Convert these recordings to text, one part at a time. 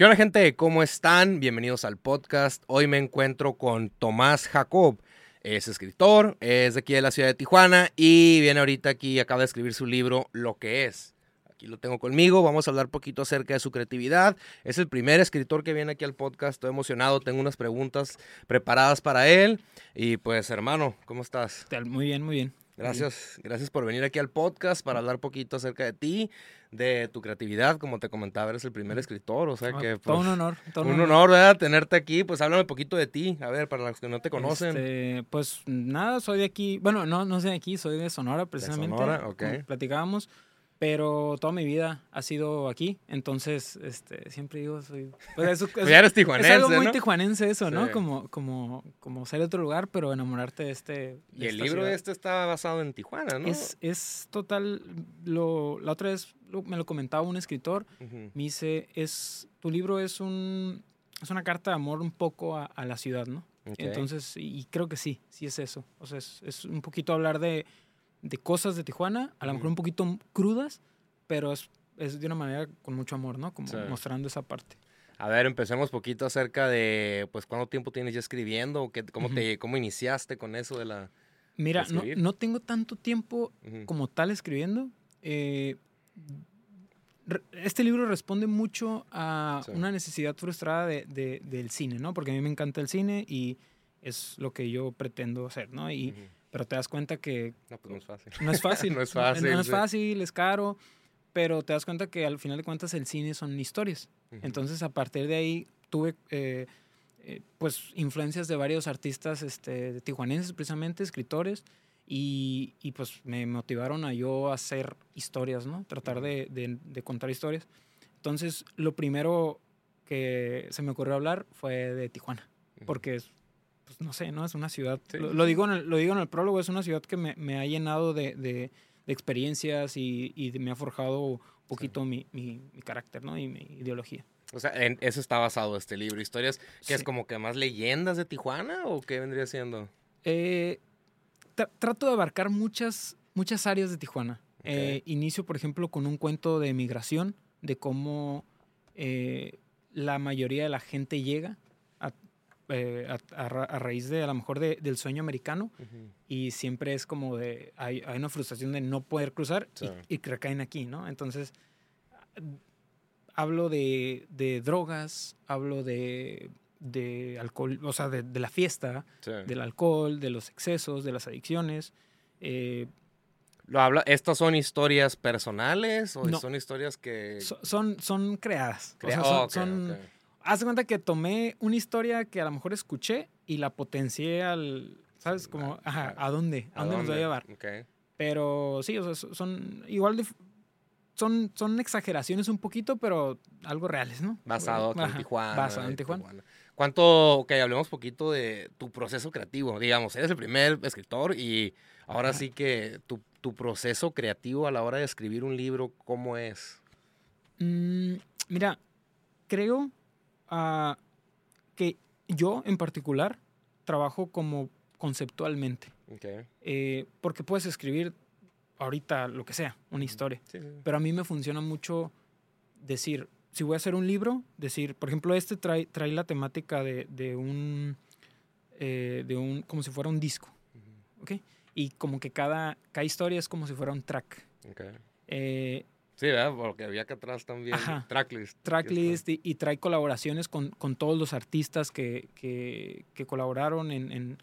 ¿Qué onda gente? ¿Cómo están? Bienvenidos al podcast. Hoy me encuentro con Tomás Jacob. Es escritor, es de aquí de la ciudad de Tijuana y viene ahorita aquí, acaba de escribir su libro Lo que es. Aquí lo tengo conmigo, vamos a hablar poquito acerca de su creatividad. Es el primer escritor que viene aquí al podcast, estoy emocionado, tengo unas preguntas preparadas para él. Y pues hermano, ¿cómo estás? Muy bien, muy bien. Gracias, gracias por venir aquí al podcast para hablar poquito acerca de ti, de tu creatividad. Como te comentaba, eres el primer escritor, o sea que... todo un pues, honor. Todo un honor, ¿verdad? Tenerte aquí. Pues háblame un poquito de ti, a ver, para los que no te conocen. Este, pues nada, soy de aquí, bueno, no, no soy de aquí, soy de Sonora precisamente. De Sonora, ok. Platicábamos pero toda mi vida ha sido aquí, entonces este, siempre digo, soy... Pues eso, pues ya eres tijuanense, Es algo muy tijuanense eso, ¿no? Como, como, como ser de otro lugar, pero enamorarte de este... y el libro este está basado en Tijuana, ¿no? Es, es total, lo, la otra vez me lo comentaba un escritor, me dice, es, tu libro es, un, es una carta de amor un poco a, la ciudad, ¿no? Entonces, y creo que sí, sí es eso, o sea, es, es un poquito hablar de de cosas de Tijuana, a lo mejor un poquito crudas, pero es, es de una manera con mucho amor, ¿no? Como mostrando esa parte. A ver, empecemos poquito acerca de, pues, ¿cuánto tiempo tienes ya escribiendo? ¿Qué, cómo, te, ¿Cómo iniciaste con eso de la... Mira, no, no, tengo tanto tiempo como tal escribiendo. Eh, este libro responde mucho a una necesidad frustrada de, de, del cine, ¿no? Porque a mí me encanta el cine y es lo que yo pretendo hacer, ¿no? Y pero te das cuenta que... No, pues no es fácil. No es fácil. no es fácil. No, es fácil, es caro, pero te das cuenta que al final de cuentas el cine son historias. Entonces a partir de ahí tuve eh, eh, pues influencias de varios artistas este, tijuanenses precisamente, escritores, y, y, pues me motivaron a yo hacer historias, ¿no? Tratar de, de, contar historias. Entonces lo primero que se me ocurrió hablar fue de Tijuana, porque pues, no sé, ¿no? Es una ciudad, lo, digo en el, lo digo en el prólogo, es una ciudad que me, me ha llenado de, de, experiencias y, y, me ha forjado un poquito mi, mi, mi, carácter, ¿no? Y mi ideología. O sea, en eso está basado este libro, historias que es como que más leyendas de Tijuana o qué vendría siendo? Eh, trato de abarcar muchas, muchas áreas de Tijuana. Eh, inicio, por ejemplo, con un cuento de migración, de cómo eh, la mayoría de la gente llega eh, a, raíz de a lo mejor del sueño americano y siempre es como de, hay, hay, una frustración de no poder cruzar y, que recaen aquí, ¿no? Entonces, hablo de, de drogas, hablo de, de, alcohol, o sea, de, de la fiesta, del alcohol, de los excesos, de las adicciones. Eh, ¿Lo habla, ¿Estas son historias personales o son historias que...? son, son creadas. son, haz de cuenta que tomé una historia que a lo mejor escuché y la potencié al, ¿sabes? Como, ajá, ¿a dónde? ¿A, dónde, nos va a llevar? Pero sí, o sea, son igual de... Son, son exageraciones un poquito, pero algo reales, ¿no? Basado en Tijuana. Basado en Tijuana. ¿Cuánto, ok, hablemos poquito de tu proceso creativo? Digamos, eres el primer escritor y ahora sí que tu, tu, proceso creativo a la hora de escribir un libro, ¿cómo es? Mm, mira, creo que yo en particular trabajo como conceptualmente. Eh, porque puedes escribir ahorita lo que sea, una historia. Pero a mí me funciona mucho decir, si voy a hacer un libro, decir, por ejemplo, este trae, trae la temática de, de un, eh, de un, como si fuera un disco. Y como que cada, cada historia es como si fuera un track. Eh, Sí, ¿verdad? Porque había que atrás también tracklist. Tracklist y, trae colaboraciones con, con, todos los artistas que, que, que colaboraron en, en,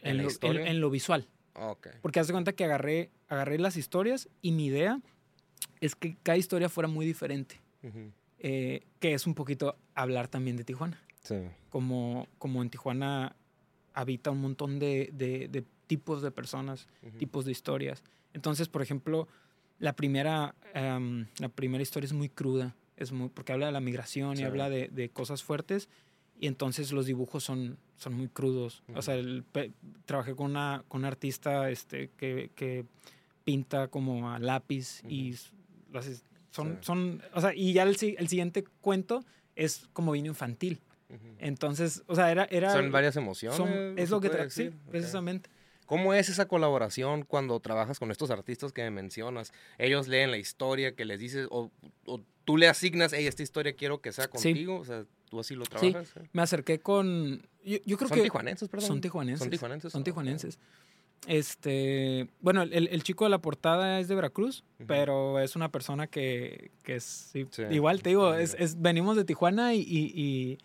en, lo, en, lo, visual. Okay. Porque hace cuenta que agarré, agarré las historias y mi idea es que cada historia fuera muy diferente. Eh, que es un poquito hablar también de Tijuana. Sí. Como, como en Tijuana habita un montón de, de, de tipos de personas, tipos de historias. Entonces, por ejemplo, la primera, em, la primera historia es muy cruda, es muy, porque habla de la migración y habla de, de, cosas fuertes, y entonces los dibujos son, son muy crudos. O sea, trabajé con una, con artista este, que, que pinta como a lápiz y son, son, o sea, y ya el, el siguiente cuento es como vino infantil. Entonces, o sea, era... era son varias emociones. es lo que... Sí, precisamente. ¿Cómo es esa colaboración cuando trabajas con estos artistas que me mencionas? Ellos leen la historia que les dices, o, o tú le asignas, hey, esta historia quiero que sea Sí. contigo, o sea, tú así lo trabajas. ¿eh? Me acerqué con... Yo, yo creo Son que... tijuanenses, perdón. Son tijuanenses. Son tijuanenses. Son tijuanenses. Este, bueno, el, el chico de la portada es de Veracruz, pero es una persona que, que es, sí, Sí, igual te digo, es, venimos de Tijuana y, y- y-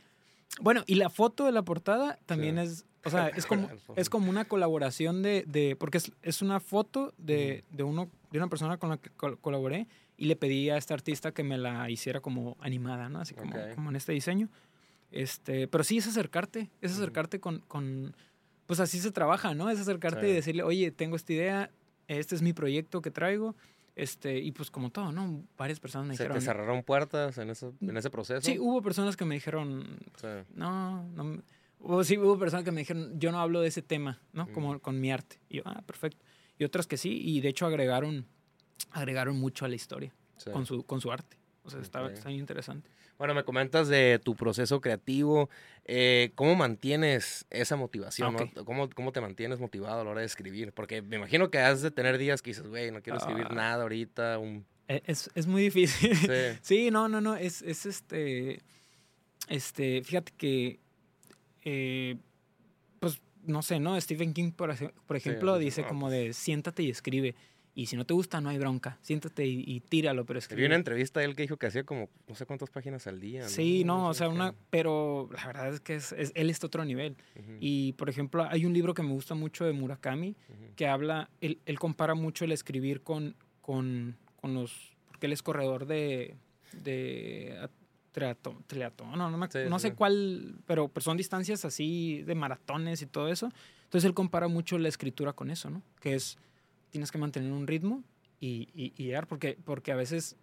bueno, y la foto de la portada también Sí. es, o sea, es como, es como una colaboración de, de porque es, es una foto de, de uno, de una persona con la que col- colaboré y le pedí a este artista que me la hiciera como animada, ¿no? Así como, Ok. como en este diseño. Este, pero sí es acercarte, es acercarte con, con, pues así se trabaja, ¿no? Es acercarte y Sí. decirle, oye, tengo esta idea, este es mi proyecto que traigo, este, y pues como todo, ¿no? Varias personas me ¿Se dijeron. te cerraron puertas en, eso, en ese proceso? Sí, hubo personas que me dijeron, Sí. no, no. O sí, hubo personas que me dijeron, yo no hablo de ese tema, ¿no? Mm. Como con mi arte. Y yo, ah, perfecto. Y otras que sí, y de hecho agregaron, agregaron mucho a la historia sí. con, su, con su arte. O sea, estaba, Ok. está bien interesante. Bueno, me comentas de tu proceso creativo. eh, ¿Cómo mantienes esa motivación? Ah, no? ¿Cómo, ¿Cómo te mantienes motivado a la hora de escribir? Porque me imagino que has de tener días que dices, güey, no quiero escribir Ah. nada ahorita. Un... E- Es, es muy difícil. Sí. Sí, no, no, no, es, es este, este, fíjate que, eh, pues, no sé, ¿no? Stephen King, por, ej- por ejemplo, dice, dice "No, como pues". de, siéntate y escribe. Y si no te gusta, no hay bronca. Siéntate y, y tíralo, pero Vi escribe. una entrevista de él que dijo que hacía como no sé cuántas páginas al día. Sí, no, o sé sea, qué. una, pero la verdad es que es, es- él está otro nivel. Y, por ejemplo, hay un libro que me gusta mucho de Murakami, que habla, él, él compara mucho el escribir con, con, con los, porque él es corredor de, de triato- triatlón, no, no, me- Sí, no sé sí. cuál, pero, pero son distancias así de maratones y todo eso. Entonces él compara mucho la escritura con eso, ¿no? Que es, tienes que mantener un ritmo y, y, y llegar, porque, porque a veces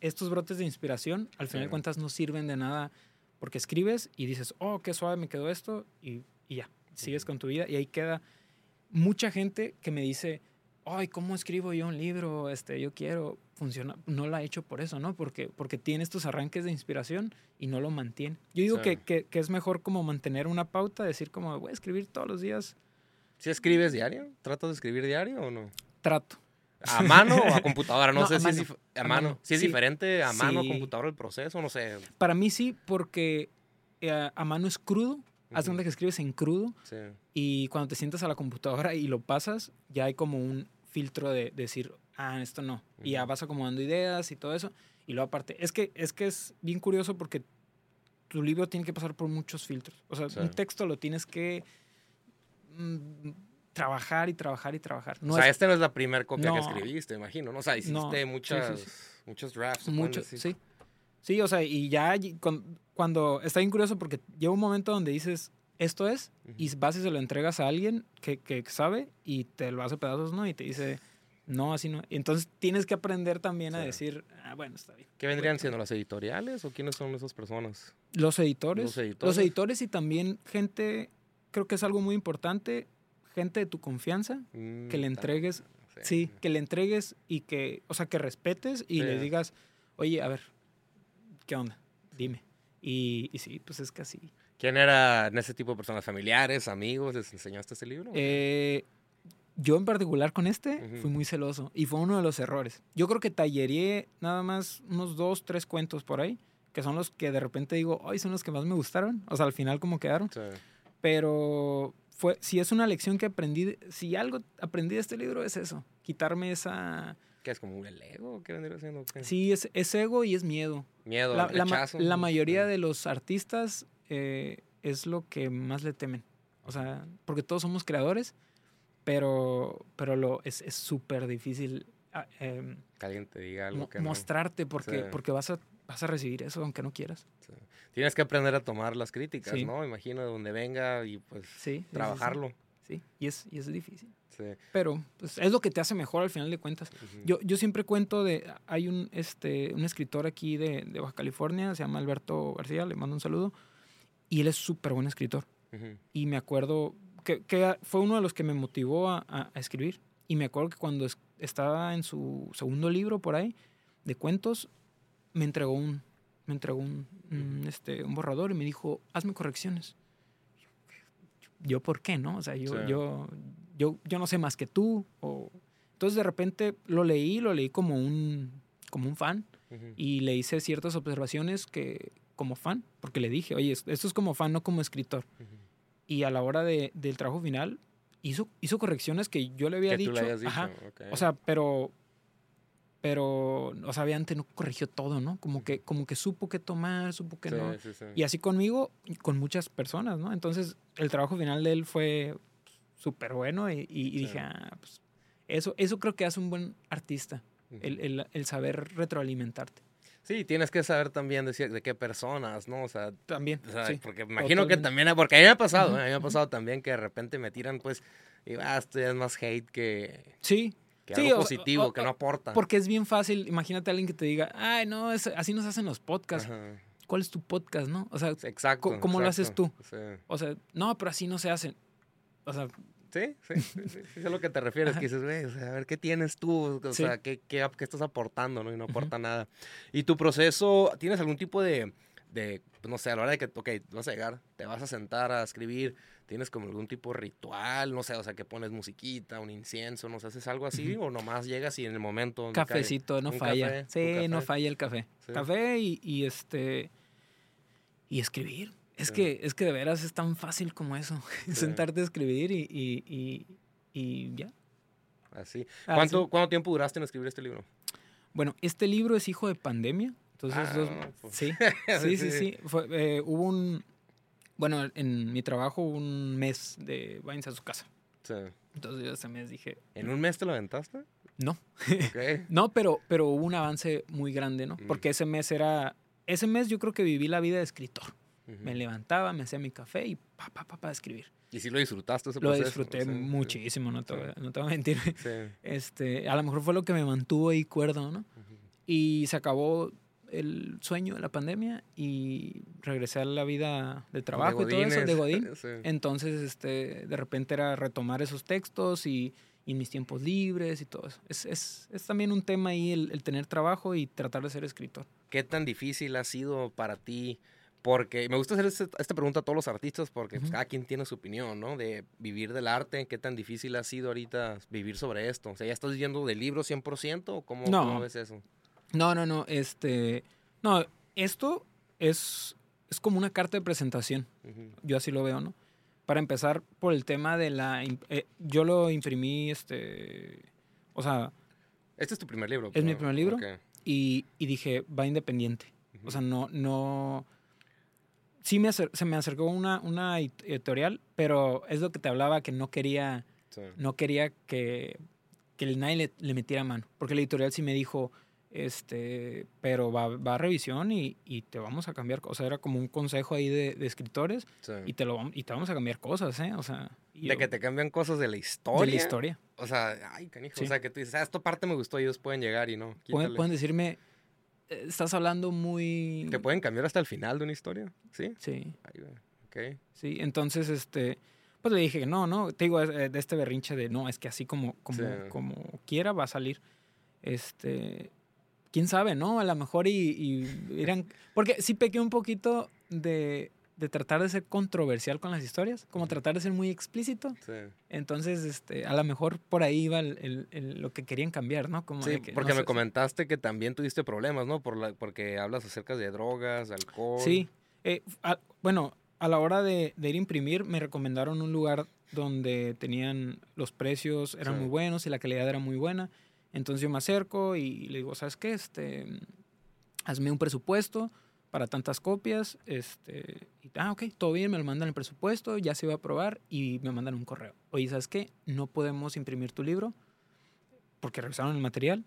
estos brotes de inspiración, al final de Sí. cuentas, no sirven de nada, porque escribes y dices, oh, qué suave me quedó esto, y, y ya, sigues con tu vida, y ahí queda mucha gente que me dice, ay, ¿cómo escribo yo un libro? Este, yo quiero, funciona, no lo ha hecho por eso, ¿no? Porque, porque tiene estos arranques de inspiración y no lo mantiene. Yo digo Sí. que, que, que es mejor como mantener una pauta, decir como, voy a escribir todos los días, ¿Sí escribes diario? ¿Tratas de escribir diario o no? trato. ¿A mano o a computadora? No, No, sé a si es, mano, a a mano. mano, Si es sí. diferente a mano o Sí. computadora el proceso, no sé. Para mí sí, porque eh, a mano es crudo, Ujú. cuenta que escribes en crudo, y cuando te sientas a la computadora y lo pasas, ya hay como un filtro de decir, ah, esto no. Y ya vas acomodando ideas y todo eso. Y luego aparte, es que es, que es bien curioso porque tu libro tiene que pasar por muchos filtros. O sea, Sí. un texto lo tienes que mm, trabajar y trabajar y trabajar. No o sea, es esta no es la primera copia que No. escribiste, imagino, ¿no? O sea, hiciste No, sí, sí, muchas, sí. muchos drafts. se pueden mucho, decir. sí. Sí, o sea, y ya y con- cuando está bien curioso porque llega un momento donde dices, esto es, y Ujú. vas y se lo entregas a alguien que, que sabe y te lo hace pedazos, ¿no? Y te dice, no, así no. Entonces tienes que aprender también a decir, ah, bueno, está bien. ¿Qué vendrían siendo las editoriales o quiénes son esas personas? Los editores. Los Los editores. y también gente, creo que es algo muy importante, gente de tu confianza, que Mm, le ta- entregues, sí, que le entregues y que, o sea, que respetes y Sí. le digas, oye, a ver, ¿qué onda? Dime. Y, y sí, pues es que así. ¿Quién eran ese tipo de personas? ¿Familiares, amigos? ¿Les enseñaste este libro? Eh, yo en particular con este Ujú. fui muy celoso y fue uno de los errores. Yo creo que tallería nada más unos dos, tres cuentos por ahí, que son los que de repente digo, ay, son los que más me gustaron. O sea, al final como quedaron. Sí. Pero fue, si es una lección que aprendí, si algo aprendí de este libro es eso, quitarme esa... ¿Qué es como el ego? ¿Qué vendría? ¿Qué? Sí, es, es ego y es miedo. Miedo, La, al la rechazo. la mayoría de los artistas eh, es lo que más le temen. O sea, porque todos somos creadores, pero, pero lo, es es súper difícil ah, em, Que alguien te diga algo que no. mostrarte porque, Sí. porque vas, a, vas a recibir eso aunque no quieras. Sí. Tienes que aprender a tomar las críticas, Sí. ¿no? Imagino de donde venga y pues trabajarlo. Sí, y es, y es difícil. Pero pues, es lo que te hace mejor al final de cuentas. Ujú. Yo, yo siempre cuento de, hay un, este, un escritor aquí de, de Baja California, se llama Alberto García, le mando un saludo, y él es súper buen escritor. Ujú. Y me acuerdo que, que fue uno de los que me motivó a, a- a escribir. Y me acuerdo que cuando es- estaba en su segundo libro por ahí de cuentos, me entregó un, me entregó un, un, este, un borrador y me dijo, hazme correcciones. Yo, ¿por qué no? O sea, yo, Sí. yo, yo, yo no sé más que tú. O... Entonces de repente lo leí, lo leí como un, como un fan y le hice ciertas observaciones que como fan, porque le dije, oye, esto es como fan, no como escritor. Y a la hora de, del trabajo final hizo, hizo correcciones que yo le había Que dicho. tú le hayas dicho. Ajá. ok. O sea, pero, pero, o sea, obviamente no corrigió todo, ¿no? Como que, como que supo qué tomar, supo que Sí, no. sí, sí. Y así conmigo y con muchas personas, ¿no? Entonces, el trabajo final de él fue súper bueno y, y- dije, ah, pues, eso, eso creo que hace un buen artista, el- el saber retroalimentarte. Sí, tienes que saber también decir de qué personas, ¿no? O sea, También, o sea, sí. porque imagino que también, porque a mí me ha pasado, ¿eh? a mí me ha pasado también que de repente me tiran, pues, y ah, esto ya es más hate que, Sí, que Sí, algo o- positivo, o- que no aporta. porque es bien fácil. Imagínate a alguien que te diga, ay, no, es- así nos hacen los podcasts. Ajá. ¿Cuál es tu podcast, no? O sea, Exacto. ¿Cómo- lo haces tú? Sí. o sea, no, pero así no se hacen. O sea, Sí, sí, sí, sí, sí, es a lo que te refieres, que dices, güey, o sea, a ver, ¿qué tienes tú? O sea, ¿qué, qué, qué estás aportando, no? Y no aporta nada. Y tu proceso, ¿tienes algún tipo de, de, no sé, a la hora de que, ok, vas a llegar, te vas a sentar a escribir, ¿tienes como algún tipo de ritual? No sé, o sea, que pones musiquita, un incienso, no sé, ¿haces algo así? ¿O nomás llegas y en el momento... cae? cafecito, no falla. café, sí, no falla el café. Café y, y este. Y escribir. Es, Sí. que, es que de veras es tan fácil como eso. Sí. Sentarte a escribir y, y, y, y ya. Así. Ah, ¿Cuánto. ¿Cuánto tiempo duraste en escribir este libro? Bueno, este libro es hijo de pandemia. Entonces, Ah, dos- pues. sí, sí, sí, sí. Fue, eh, hubo un. Bueno, en mi trabajo hubo un mes de váyanse a su casa. Sí. Entonces yo ese mes dije, ¿En un mes te lo aventaste? no. Ok. No, pero, pero hubo un avance muy grande, ¿no? Mm. Porque ese mes era. Ese mes yo creo que viví la vida de escritor. Me levantaba, me hacía mi café y pa, pa, pa, pa, escribir. ¿Y si lo disfrutaste ese Lo proceso? disfruté muchísimo, no te, Sí. voy a- no te voy a mentir. Sí. Este, a lo mejor fue lo que me mantuvo ahí cuerdo, ¿no? Y se acabó el sueño de la pandemia y regresé a la vida de trabajo y todo eso, de Godín. Sí. Entonces, este, de repente era retomar esos textos y, y mis tiempos libres y todo eso. Es, es, es también un tema ahí el, el tener trabajo y tratar de ser escritor. ¿Qué tan difícil ha sido para ti? Porque me gusta hacer este- esta pregunta a todos los artistas porque pues, Ujú. cada quien tiene su opinión, ¿no? De vivir del arte. ¿Qué tan difícil ha sido ahorita vivir sobre esto? O sea, ¿ya estás viviendo del libro 100% o cómo, No. cómo ves eso? No, no, no. Este, no, esto es, es como una carta de presentación. Ujú. Yo así lo veo, ¿no? Para empezar por el tema de la... eh, yo lo imprimí, este... O sea, Este es tu primer libro. Es mi ¿no? primer libro. Ok. y, y dije, va independiente. Ujú. O sea, no, no. Sí me acer- se me acercó una, una ed- editorial, pero es lo que te hablaba que no quería, Sí. no quería que, que el nadie le, le metiera mano. Porque la editorial sí me dijo, este, pero va, va a revisión y, y te vamos a cambiar. O sea, era como un consejo ahí de, de escritores Sí. y te, lo, y te vamos a cambiar cosas, ¿eh? O sea, De yo- que te cambian cosas de la historia. de la historia. O sea, ay, canijo. Sí. O sea, que tú dices, ah, esta parte me gustó ellos pueden llegar y no. Pueden, pueden decirme, "Eh, estás hablando muy... ¿Te pueden cambiar hasta el final de una historia? ¿Sí? Sí. Ay, güey. Ok. Sí, entonces, este, pues le dije que no, no, te digo, eh, de este berrinche de no, es que así como, como, Sí. como quiera va a salir. Este, quién sabe, ¿no? A lo mejor y, y eran, porque sí pequé un poquito de, de tratar de ser controversial con las historias, como tratar de ser muy explícito. Sí. Entonces, este, a lo mejor por ahí iba el- el- el- lo que querían cambiar, ¿no? Como Sí, que, porque no me sé, comentaste que también tuviste problemas, ¿no? Por la, porque hablas acerca de drogas, alcohol. Sí. Eh, a- bueno, a la hora de, de ir a imprimir, me recomendaron un lugar donde tenían los precios, eran Sí. muy buenos y la calidad era muy buena. Entonces yo me acerco y le digo, ¿sabes qué? Este, hazme un presupuesto para tantas copias. Este, y, ah, ok, todo bien, me lo mandan el presupuesto, ya se iba a aprobar y me mandan un correo. Oye, ¿sabes qué? No podemos imprimir tu libro porque revisaron el material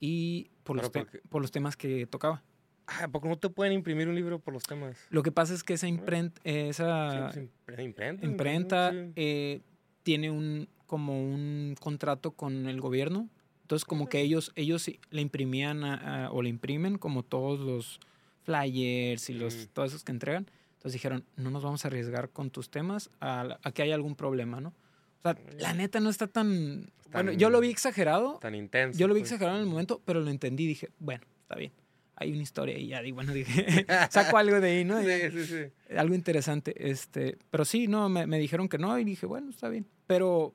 y por, los, porque- por los temas que tocaba. Ah, ¿a poco no te pueden imprimir un libro por los temas? Lo que pasa es que esa imprenta, esa Sí, pues, imprenta. imprenta eh, tiene un como un contrato con el gobierno. Entonces, como que ellos, ellos le imprimían a- a- o le imprimen como todos los flyers y los, Ujú. todos esos que entregan. Entonces dijeron, no nos vamos a arriesgar con tus temas a, a que haya algún problema, ¿no? O sea, la neta no está tan... Bueno, yo lo vi exagerado, Tan intenso. yo lo vi pues. exagerado en el momento, pero lo entendí. Dije, bueno, está bien. Hay una historia y ya, y bueno, dije, saco algo de ahí, ¿no? Sí, sí, sí. algo interesante. Este, pero sí, no, me, me dijeron que no y dije, bueno, está bien. Pero,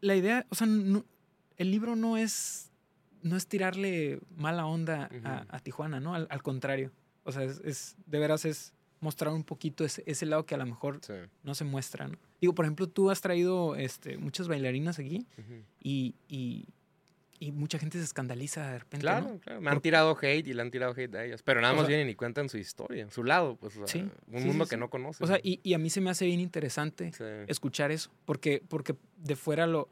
la idea, o sea, no- el libro no es, no es tirarle mala onda a, Ujú. a Tijuana, ¿no? Al, al contrario. O sea, es, es- de veras es mostrar un poquito ese, ese lado que a lo mejor Sí. no se muestra, ¿no? Digo, por ejemplo, tú has traído este, muchas bailarinas aquí Ujú. y, y, y mucha gente se escandaliza de repente, Claro, ¿no? claro. Me han tirado hate y le han tirado hate a ellas. Pero nada O más sea- vienen y cuentan su historia, su lado, pues. o sea, Sí, un sí, mundo que no conoce. O sea, y, y a mí se me hace bien interesante escuchar eso, porque, porque de fuera lo,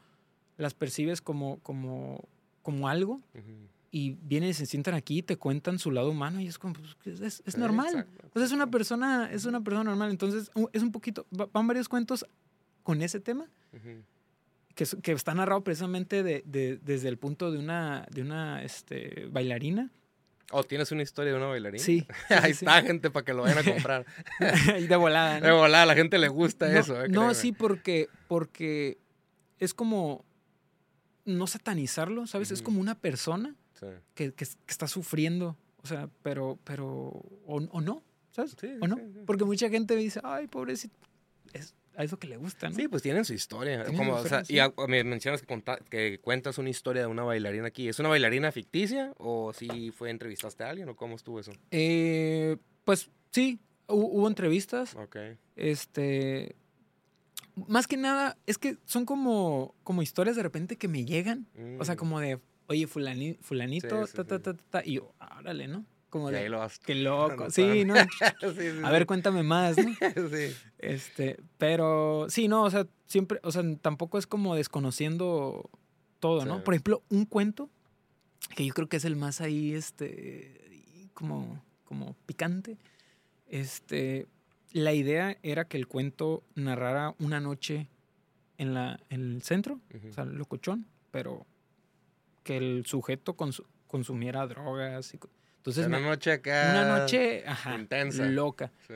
las percibes como, como, como algo Ujú. y vienen y se sientan aquí y te cuentan su lado humano y es como, pues, es, es normal. O sea, es una persona, es una persona normal. Entonces, es un poquito, va- van varios cuentos con ese tema Ujú. que, es- que está narrado precisamente de, de- desde el punto de una, de una este, bailarina. Oh, ¿tienes una historia de una bailarina? Sí. sí, Ahí sí, está, gente, para que lo vayan a comprar. Y de volada. ¿no? De volada, a la gente le gusta no, eso. eh, no, créeme. sí, porque, porque es como no satanizarlo, ¿sabes? Es como una persona Sí. que, que- que está sufriendo, o sea, pero, pero, o, o no, ¿sabes? Sí, ¿O no? sí, sí. Porque mucha gente dice, ay, pobrecito, es a eso que le gusta, ¿no? Sí, pues tienen su historia. Tienen Como, o sea, y a- me mencionas que, conta- que cuentas una historia de una bailarina aquí. ¿Es una bailarina ficticia o si fue entrevistaste a alguien o cómo estuvo eso? Eh, pues sí, hu- hubo entrevistas, Ok. este... Más que nada, es que son como, como historias de repente que me llegan. O sea, Mm. como de, oye, fulani- fulanito, Sí, sí, ta, ta, ta, ta, ta", y yo, árale, ¿no? Como de, lo qué loco. Sí, ¿no? A ver, cuéntame más, ¿no? sí. Este, pero sí, no, o sea, siempre, o sea, tampoco es como desconociendo todo, ¿no? Por ejemplo, un cuento que yo creo que es el más ahí, este, como, como picante. Este, la idea era que el cuento narrara una noche en, la, en el centro, Ujú. o sea, locochón, pero que el sujeto consu- consumiera drogas. Y, entonces, una me- noche acá. una noche ajá, intensa. loca. Sí.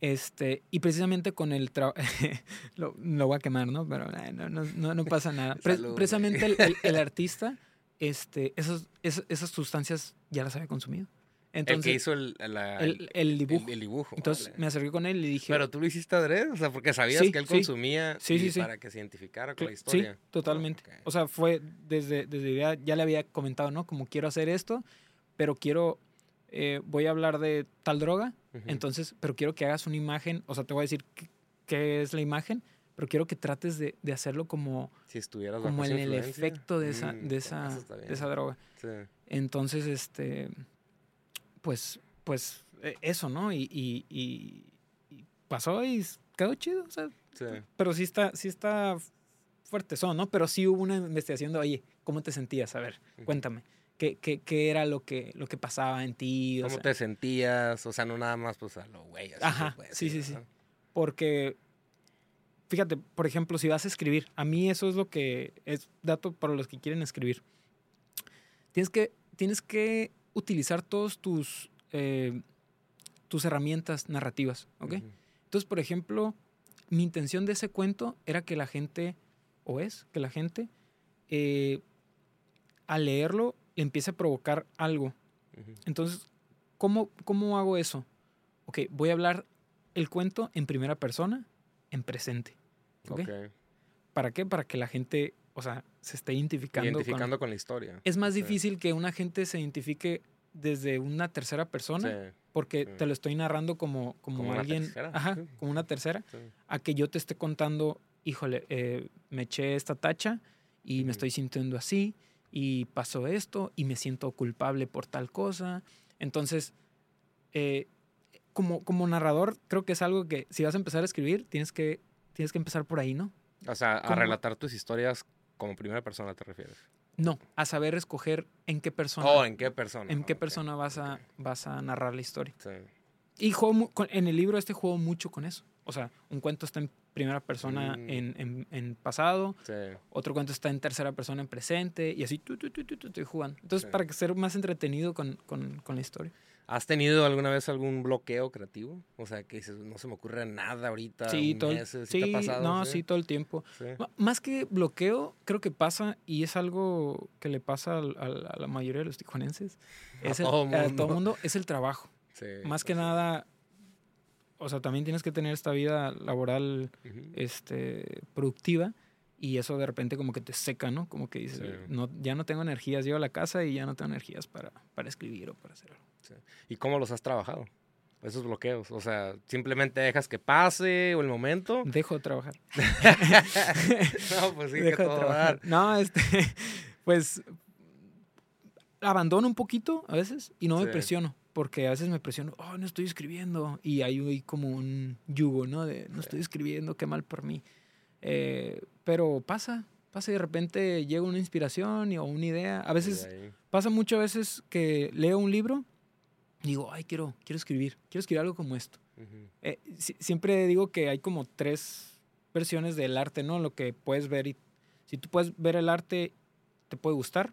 Este, y precisamente con el trabajo, lo, lo voy a quemar, ¿no? Pero eh, no, no, no, no pasa nada. Pre- Salud, precisamente el, el- el artista, este, esos, esas, esas sustancias ya las había consumido. El que Entonces, hizo el, la- el, el dibujo. dibujo. Entonces órale. me acerqué con él y dije, Pero tú lo hiciste adrede, o sea, porque sabías Sí, que él sí. consumía Sí, y para que se identificara con la "Cl- historia. sí, totalmente. Ok. O sea, fue desde, desde idea, ya le había comentado, ¿no? Como quiero hacer esto, pero quiero, eh, voy a hablar de tal droga, Ujú. Entonces, pero quiero que hagas una imagen, o sea, te voy a decir qué, qué es la imagen, pero quiero que trates de, de hacerlo como, si estuvieras como en el efecto de esa, mm, de esa, de esa droga. Entonces, este, pues, pues, eh, eso, ¿no? Y, y, y- y pasó y quedó chido, o sea, Sí. pero sí está, sí está fuerte, ¿no? Pero sí hubo una investigación de, oye, ¿cómo te sentías? A ver, cuéntame. ¿Qué, qué, qué era lo que, lo que pasaba en ti? O ¿Cómo sea, te sentías? O sea, no nada más, pues, a lo güey. Ajá, puede sí, sí, sí. Porque, fíjate, por ejemplo, si vas a escribir, a mí eso es lo que es dato para los que quieren escribir. Tienes que, tienes que utilizar todos tus, eh, tus herramientas narrativas, ¿ok? Entonces, por ejemplo, mi intención de ese cuento era que la gente, o es, que la gente, eh, al leerlo, le empiece a provocar algo. Entonces, ¿cómo, ¿cómo hago eso? Ok, voy a hablar el cuento en primera persona, en presente. ¿ok? Ok. ¿Para qué? Para que la gente, o sea, se esté identificando. Identificando con... la historia. Es más Sí. difícil que una gente se identifique desde una tercera persona, Sí, porque sí. te lo estoy narrando como, como, Como una alguien, tercera, ajá, como una tercera, a que yo te esté contando, híjole, eh, me eché esta tacha y me estoy sintiendo así y pasó esto y me siento culpable por tal cosa. Entonces, eh, como, como narrador, creo que es algo que si vas a empezar a escribir, tienes que, tienes que empezar por ahí, ¿no? O sea, a ¿Cómo? relatar tus historias como primera persona te refieres. No, a saber escoger en qué persona, Oh, ¿en qué persona? en qué Ok, persona vas a, ok. vas a narrar la historia. Sí. Y juego en el libro este juego mucho con eso. O sea, un cuento está en primera persona Mm. en, en- en pasado, Sí. otro cuento está en tercera persona en presente, y así tú, tú, tú, tú, tú, estoy jugando. Entonces, Sí. para que ser más entretenido con, con- con la historia. ¿Has tenido alguna vez algún bloqueo creativo? O sea, que dices, no se me ocurre nada ahorita. Sí, todo mes, ¿sí sí, te ha pasado? no, sí, todo el tiempo. Sí. Más que bloqueo, creo que pasa, y es algo que le pasa a, la mayoría de los tijuanenses, A es el- todo a todo mundo. mundo, es el trabajo. Sí, Más que pues, nada, o sea, también tienes que tener esta vida laboral este, productiva y eso de repente como que te seca, ¿no? Como que dices, no, ya no tengo energías, llego a la casa y ya no tengo energías para, para escribir o para hacer algo. ¿Y cómo los has trabajado? Esos bloqueos. O sea, simplemente dejas que pase o el momento. Dejo de trabajar. no, pues sí, que Dejo de todo trabajar. dar. No, este, pues abandono un poquito a veces y no me Sí. presiono, porque a veces me presiono, oh, no estoy escribiendo, y hay como un yugo, ¿no? De no estoy escribiendo, qué mal por mí. Eh, pero pasa, pasa y de repente llega una inspiración y- o una idea. A veces pasa mucho a veces que leo un libro digo, ay, quiero, quiero escribir, quiero escribir algo como esto. Eh, si- siempre digo que hay como tres versiones del arte, ¿no? Lo que puedes ver y si tú puedes ver el arte, te puede gustar,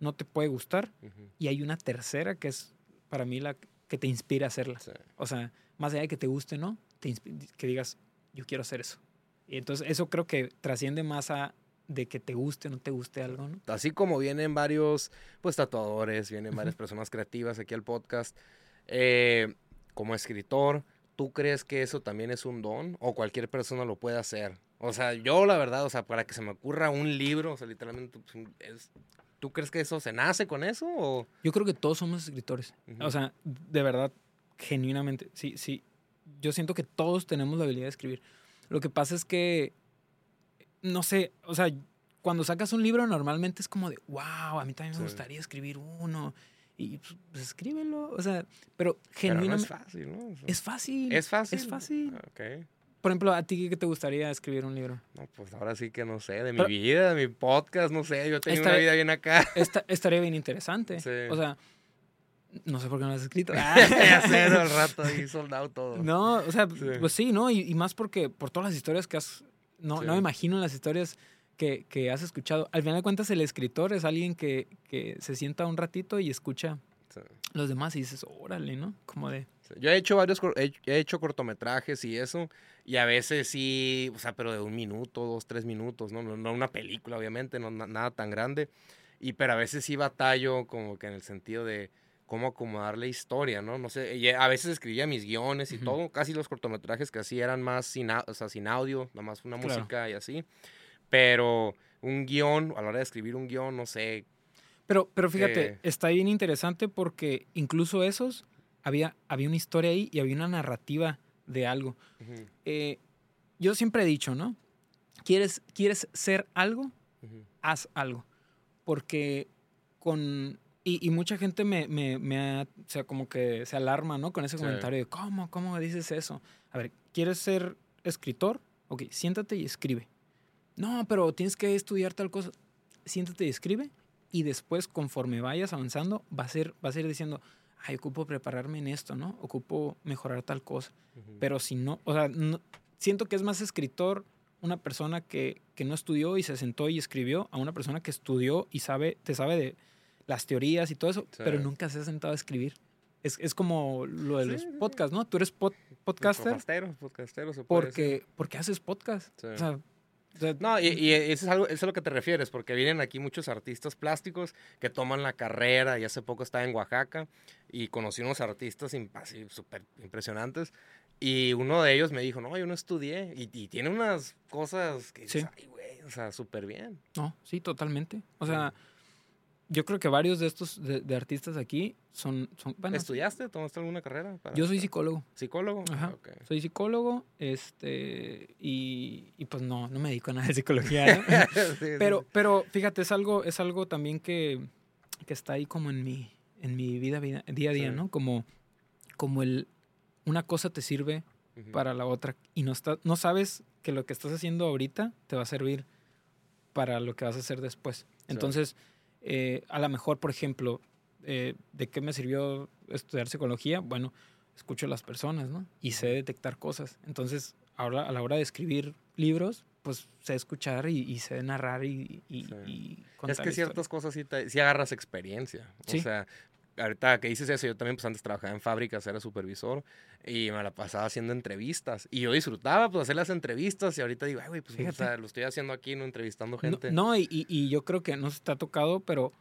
no te puede gustar, ujú, y hay una tercera que es para mí la que te inspira a hacerla. sí. O sea, más allá de que te guste, ¿no? Te que digas, yo quiero hacer eso. Y entonces eso creo que trasciende más a de que te guste o no te guste algo, ¿no? Así como vienen varios, pues, tatuadores, vienen varias personas creativas aquí al podcast. eh, como escritor, ¿tú crees que eso también es un don? ¿O cualquier persona lo puede hacer? O sea, yo la verdad, o sea, para que se me ocurra un libro, o sea, literalmente, pues, es- ¿tú crees que eso se nace con eso? O... Yo creo que todos somos escritores. O sea, de verdad, genuinamente, sí, sí. Yo siento que todos tenemos la habilidad de escribir. Lo que pasa es que, no sé, o sea, cuando sacas un libro normalmente es como de, wow, a mí también me Sí. gustaría escribir uno. Y pues, pues, escríbelo. O sea, pero Pero no es genuinamente... fácil, ¿no? O sea, es fácil. ¿Es fácil. Es fácil. Ah, Ok. Por ejemplo, ¿a ti qué te gustaría escribir un libro? No, pues ahora sí que no sé, de mi vida, de mi podcast, no sé, yo tengo una vida bien acá. Esta- estaría bien interesante. Sí. O sea, no sé por qué no lo has escrito. ya sé, al rato ahí soldado todo. No, o sea, Sí. pues sí, ¿no? Y, y más porque por todas las historias que has... No, Sí. no me imagino las historias que, que has escuchado. Al final de cuentas, el escritor es alguien que, que se sienta un ratito y escucha Sí. los demás y dices, órale, ¿no? Como de... Yo he hecho varios, he, he hecho cortometrajes y eso, y a veces sí, o sea, pero de un minuto, dos, tres minutos, ¿no? No, no una película, obviamente, no na- nada tan grande, y pero a veces sí batallo como que en el sentido de cómo acomodar la historia, ¿no? No sé, a veces escribía mis guiones y Ujú. todo, casi los cortometrajes que hacía eran más sin, o sea, sin audio, nada más una Claro. música y así, pero un guion, a la hora de escribir un guion, no sé, Pero, pero fíjate, Eh. está bien interesante porque incluso esos, había, había una historia ahí y había una narrativa de algo. ujú, Eh, yo siempre he dicho, ¿no? ¿Quieres, ¿Quieres ser algo? ujú, haz algo. Porque con... Y, y mucha gente me, me, me ha- o sea, como que se alarma, ¿no? Con ese Sí. comentario de, ¿cómo? ¿Cómo dices eso? A ver, ¿quieres ser escritor? Ok, siéntate y escribe. No, pero tienes que estudiar tal cosa. Siéntate y escribe. Y después, conforme vayas avanzando, va a ser, vas a ir diciendo, ay, ocupo prepararme en esto, ¿no? Ocupo mejorar tal cosa. ujú. Pero si no, o sea, no- siento que es más escritor una persona que, que no estudió y se sentó y escribió a una persona que estudió y sabe, te sabe de las teorías y todo eso, Sí. pero nunca se ha sentado a escribir. Es, es como lo de Sí, los sí, sí. podcasts, ¿no? Tú eres pod- podcaster Podcastero, podcastero, se puede decir. porque, porque haces podcast. Sí. O sea, No, y, y eso, es algo, eso es a lo que te refieres, porque vienen aquí muchos artistas plásticos que toman la carrera, y hace poco estaba en Oaxaca, y conocí unos artistas súper impresionantes, y uno de ellos me dijo, no, yo no estudié, y, y tiene unas cosas que dices, Sí. ay, güey, o sea, súper bien. no, sí, totalmente. O sea, yo creo que varios de estos de, de artistas aquí son, son bueno, ¿Estudiaste? ¿Tomaste alguna carrera? para- yo soy psicólogo. ¿Psicólogo? Ajá. Soy psicólogo, este, y, y pues no, no me dedico a nada de psicología, ¿no? Sí, pero, sí. pero fíjate, es algo, es algo también que, que está ahí como en mi, en mi vida, vida- día a día, Sí. ¿no? Como, como el, una cosa te sirve Ujú. para la otra y no, está, no sabes que lo que estás haciendo ahorita te va a servir para lo que vas a hacer después. Entonces, eh, a lo mejor, por ejemplo, eh, ¿de qué me sirvió estudiar psicología? Bueno, escucho a las personas, ¿no? Y sé detectar cosas. Entonces, ahora a la hora de escribir libros, pues sé escuchar y, y sé narrar y, y, Sí. y Es contar que historias. ciertas cosas sí, te- sí agarras experiencia. Sí. O sea, ahorita que dices eso, yo también pues antes trabajaba en fábricas, era supervisor y me la pasaba haciendo entrevistas. Y yo disfrutaba pues hacer las entrevistas y ahorita digo, ay, güey, pues o Fíjate. sea, lo estoy haciendo aquí, no entrevistando No- gente. No, y, y- y yo creo que no se te ha tocado, pero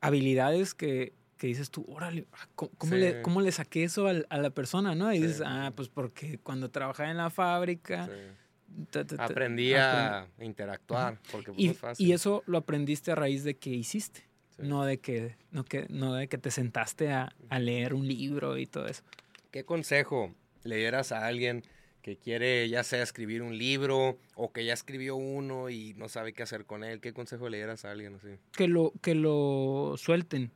habilidades que, que dices tú, órale, ah, ¿cómo, cómo Sí. le, cómo le saqué eso al- a la persona, no? Y Sí. dices, ah, pues porque cuando trabajaba en la fábrica Sí. ta, ta, ta, Aprendí a interactuar, porque pues, Y, no es fácil. y eso lo aprendiste a raíz de que hiciste. No, de que, no, que, no de que te sentaste a, a leer un libro y todo eso. ¿Qué consejo le dieras a alguien que quiere ya sea escribir un libro o que ya escribió uno y no sabe qué hacer con él? ¿Qué consejo le dieras a alguien así? Que lo, que lo suelten,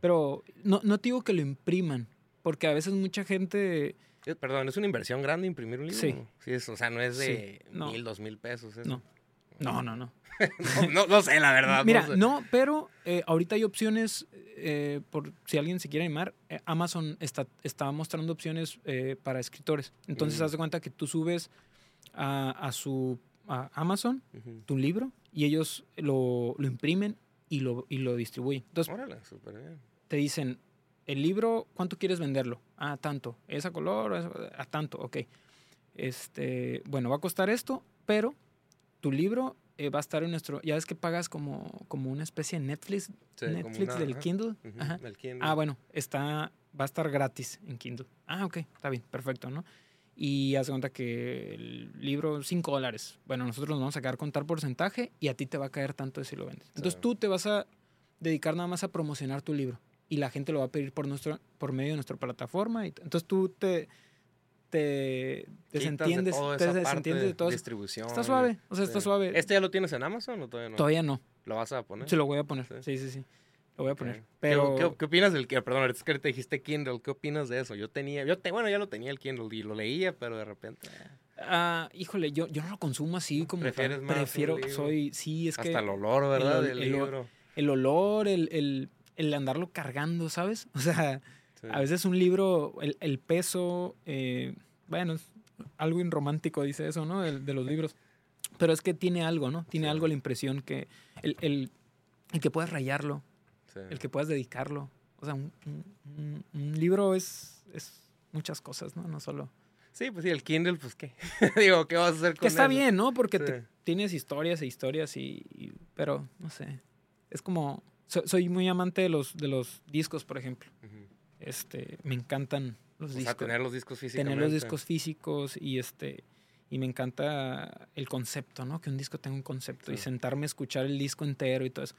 pero no, no te digo que lo impriman, porque a veces mucha gente... Eh, Perdón, ¿es una inversión grande imprimir un libro? Sí. Sí, es, o sea, no es de Sí, no. mil, dos mil pesos. eso. No. No, no, no. no, no, no sé, la verdad. Mira, no sé. no, pero eh, ahorita hay opciones, eh, por si alguien se quiere animar, eh, Amazon está, está mostrando opciones para escritores. Entonces, Mm. haz de cuenta que tú subes a, a su a Amazon tu libro y ellos lo, lo imprimen y lo, y lo distribuyen. Entonces, Órale, súper bien. te dicen, el libro, ¿cuánto quieres venderlo? Ah, tanto. ¿Es a color? ¿Es a tanto? Ok. Este, bueno, va a costar esto, pero tu libro eh, va a estar en nuestro... Ya ves que pagas como, como una especie de Netflix, Sí, Netflix una- del ajá. Kindle. Ujú, Ajá. el Kindle. Ah, bueno, está, va a estar gratis en Kindle. Ah, ok, está bien, perfecto, ¿no? Y haz cuenta que el libro, 5 dólares. Bueno, nosotros nos vamos a quedar con tal porcentaje y a ti te va a caer tanto de si lo vendes. Entonces Sí. tú te vas a dedicar nada más a promocionar tu libro y la gente lo va a pedir por, nuestro, por medio de nuestra plataforma. Y entonces tú te, te de desentiendes, toda te desentiendes de todo distribución. Está suave, o sea, está Sí. suave. ¿Este ya lo tienes en Amazon o todavía no? Todavía no, ¿Lo vas a poner? se lo voy a poner. Sí. Sí, sí, sí. Lo voy a poner. Ok. ¿Qué- Pero... ¿Qué, qué opinas del que Perdón, ahorita es que ahorita dijiste Kindle. ¿Qué opinas de eso? Yo tenía, yo te, bueno, ya lo tenía el Kindle y lo leía, pero de repente Ah, híjole, yo, yo no lo consumo así como tal. ¿Prefieres más un Prefiero, soy, sí, es que hasta el olor, ¿verdad? el libro. el olor, el, el, el andarlo cargando, ¿sabes? O sea, Sí. a veces un libro, el, el peso, eh, bueno, es algo inromántico dice eso, ¿no? De los libros. Pero es que tiene algo, ¿no? Tiene Sí. algo la impresión que el, el, el que puedas rayarlo, Sí. el que puedas dedicarlo. O sea, un, un- libro es, es muchas cosas, ¿no? No solo... Sí, pues sí, el Kindle, pues qué. Digo, ¿qué vas a hacer con Que está él? bien, ¿no? Porque te- tienes historias e historias y, y- pero no sé es como so- soy muy amante de los de los discos por ejemplo Ujú. Este me encantan los O sea, discos tener los discos tener físicamente. los discos físicos y este y me encanta el concepto no que un disco tenga un concepto y Sí. sentarme a escuchar el disco entero y todo eso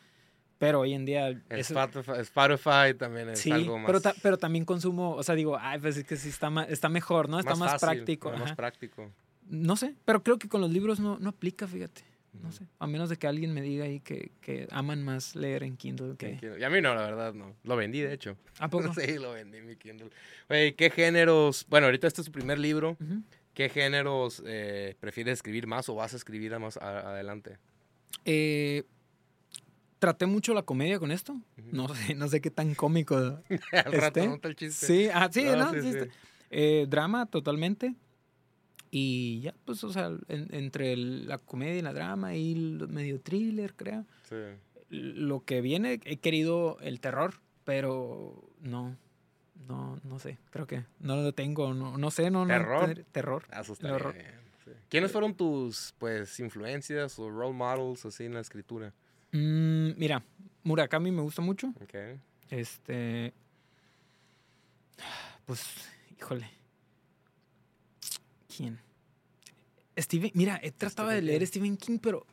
pero hoy en día eso- Spotify, Spotify también es sí algo más, pero ta- pero también consumo o sea digo ay pues es que sí está ma- está mejor no está más, fácil, práctico Más práctico. No sé, pero creo que con los libros no, no aplica, fíjate. No sé. A menos de que alguien me diga ahí que, que aman más leer en Kindle que. Y a mí no, la verdad, no. Lo vendí, de hecho. ¿A poco? sí, lo vendí mi Kindle. Oye, ¿qué géneros? Bueno, ahorita este es tu primer libro. ¿Qué géneros eh, prefieres escribir más o vas a escribir más a- adelante? Eh, traté mucho la comedia con esto. No sé, no sé qué tan cómico. Al rato, Este, ¿no? Está el chiste. Sí, ah, sí, No, ¿no? sí. Eh, drama totalmente. Y ya, pues, o sea, en- entre el- la comedia y la drama y el medio thriller, creo. Sí. Lo que viene, he querido el terror, pero no, no, no sé. Creo que no lo tengo, no, no sé, no, no. ¿Terror? tener- Terror. Ah, horror. sí. ¿Quiénes fueron tus, pues, influencias o role models así en la escritura? Mm, mira, Murakami me gusta mucho. Ok. Este. Pues, híjole. ¿Quién? Stephen. Mira, he tratado de leer King. Stephen King, pero.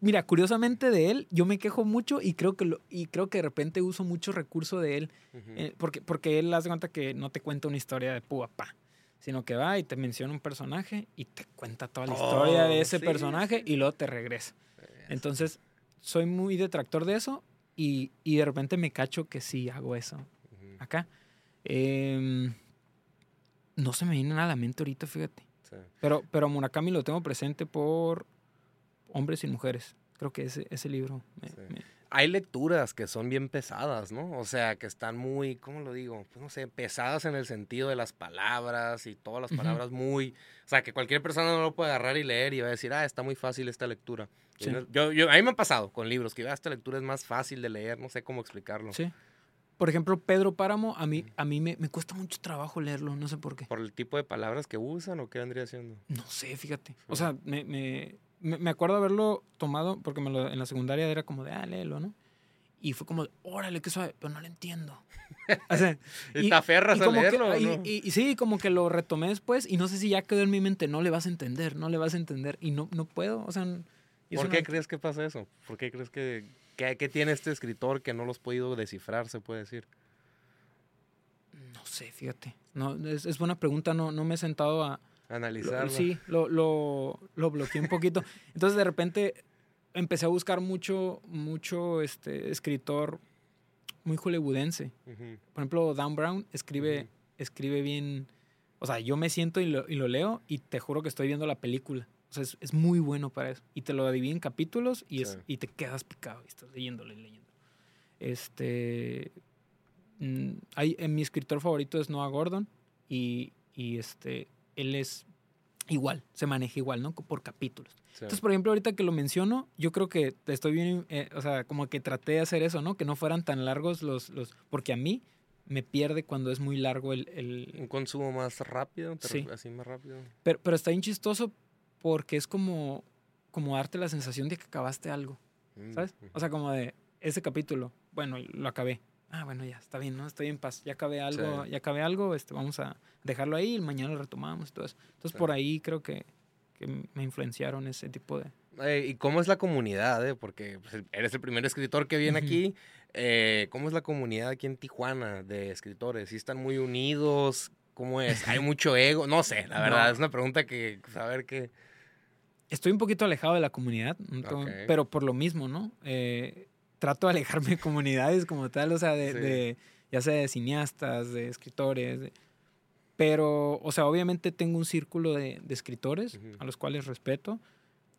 Mira, curiosamente de él, yo me quejo mucho y creo que lo, y creo que de repente uso mucho recurso de él. Eh, porque, porque él hace cuenta que no te cuenta una historia de púa pa. Sino que va y te menciona un personaje y te cuenta toda la historia Oh, de ese sí, personaje sí. y luego te regresa. Entonces, soy muy detractor de eso y, y de repente me cacho que sí hago eso acá. Em, no se me viene nada a la mente ahorita, fíjate. Sí. Pero, pero Murakami lo tengo presente por Hombres y Mujeres. Creo que ese, ese libro. me- Sí. me- Hay lecturas que son bien pesadas, ¿no? O sea, que están muy, ¿cómo lo digo? Pues no sé, pesadas en el sentido de las palabras y todas las palabras muy... O sea, que cualquier persona no lo puede agarrar y leer y va a decir, ah, está muy fácil esta lectura. Sí. yo, yo, a mí me ha pasado con libros que "Ah, esta lectura es más fácil de leer, no sé cómo explicarlo. sí. Por ejemplo, Pedro Páramo, a mí, a mí me, me cuesta mucho trabajo leerlo, no sé por qué. ¿Por el tipo de palabras que usan o qué vendría siendo? No sé, fíjate. O sea, me, me, me- acuerdo haberlo tomado porque me lo- en la secundaria era como de, ah, léelo, ¿no? Y fue como, órale, qué suave, pero no lo entiendo. O sea, y, te aferras a leerlo. y, sí, como que lo retomé después y no sé si ya quedó en mi mente, no le vas a entender, no le vas a entender. Y no, no puedo, o sea... ¿Por qué crees que pasa eso? ¿Por qué crees que, que, tiene este escritor que no los podido descifrar, se puede decir? No sé, fíjate. No, es, es buena pregunta, no, no me he sentado a... Analizarlo. sí, lo, lo, lo bloqueé un poquito. Entonces de repente empecé a buscar mucho, mucho este, escritor muy hollywoodense. Por ejemplo, Dan Brown escribe, escribe bien. O sea, yo me siento y lo, y lo, leo y te juro que estoy viendo la película. O sea, es, es muy bueno para eso. Y te lo divide en capítulos y, es, y te quedas picado y estás leyéndolo y leyendo. Este. Mm, hay, en mi escritor favorito es Noah Gordon y, y este, él es igual, se maneja igual, ¿no? Por capítulos. Entonces, por ejemplo, ahorita que lo menciono, yo creo que estoy bien, eh, o sea, como que traté de hacer eso, ¿no? Que no fueran tan largos los, los porque a mí me pierde cuando es muy largo el... el... Un consumo más rápido, sí. así más rápido. Pero, pero está bien chistoso porque es como, como darte la sensación de que acabaste algo, mm, ¿sabes? O sea, como de ese capítulo, bueno, lo acabé. Ah, bueno, ya, está bien, ¿no? Estoy en paz. Ya acabé algo, ya acabé algo, este, vamos a dejarlo ahí y mañana lo retomamos y todo eso. Entonces, por ahí creo que me influenciaron ese tipo de... ¿Y cómo es la comunidad? Eh? Porque pues, eres el primer escritor que viene aquí. Eh, ¿Cómo es la comunidad aquí en Tijuana de escritores? ¿Sí están muy unidos? ¿Cómo es? ¿Hay mucho ego? No sé, la verdad, es una pregunta que saber que... Estoy un poquito alejado de la comunidad, pero por lo mismo, ¿no? Eh, trato de alejarme de comunidades como tal, o sea, de, ya sea de cineastas, de escritores, pero, o sea, obviamente tengo un círculo de, escritores a los cuales respeto.